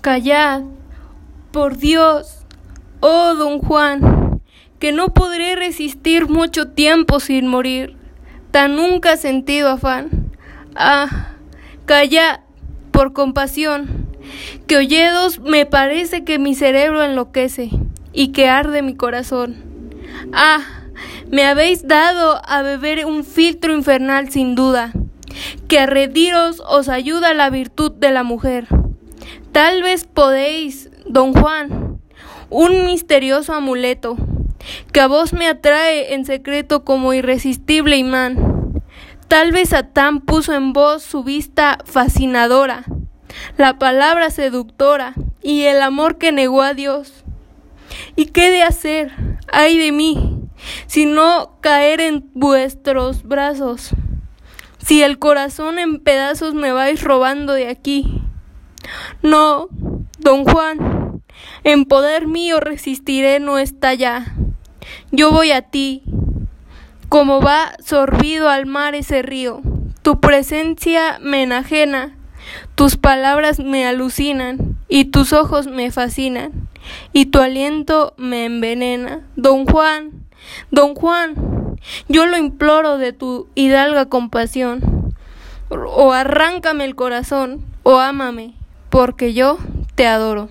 Callad, por Dios, oh don Juan, que no podré resistir mucho tiempo sin morir, tan nunca sentido afán. Ah, callad, por compasión, que oyedos me parece que mi cerebro enloquece y que arde mi corazón. Ah, me habéis dado a beber un filtro infernal sin duda, que a rediros os ayuda la virtud de la mujer. Tal vez podéis, don Juan, un misterioso amuleto, que a vos me atrae en secreto como irresistible imán. Tal vez Satán puso en vos su vista fascinadora, la palabra seductora y el amor que negó a Dios. ¿Y qué de hacer? Ay de mí, si no caer en vuestros brazos, si el corazón en pedazos me vais robando de aquí. No, don Juan, en poder mío resistiré no está ya. Yo voy a ti, como va sorbido al mar ese río. Tu presencia me enajena, tus palabras me alucinan y tus ojos me fascinan y tu aliento me envenena. Don Juan, don Juan, yo lo imploro de tu hidalga compasión. O arráncame el corazón o ámame porque yo te adoro.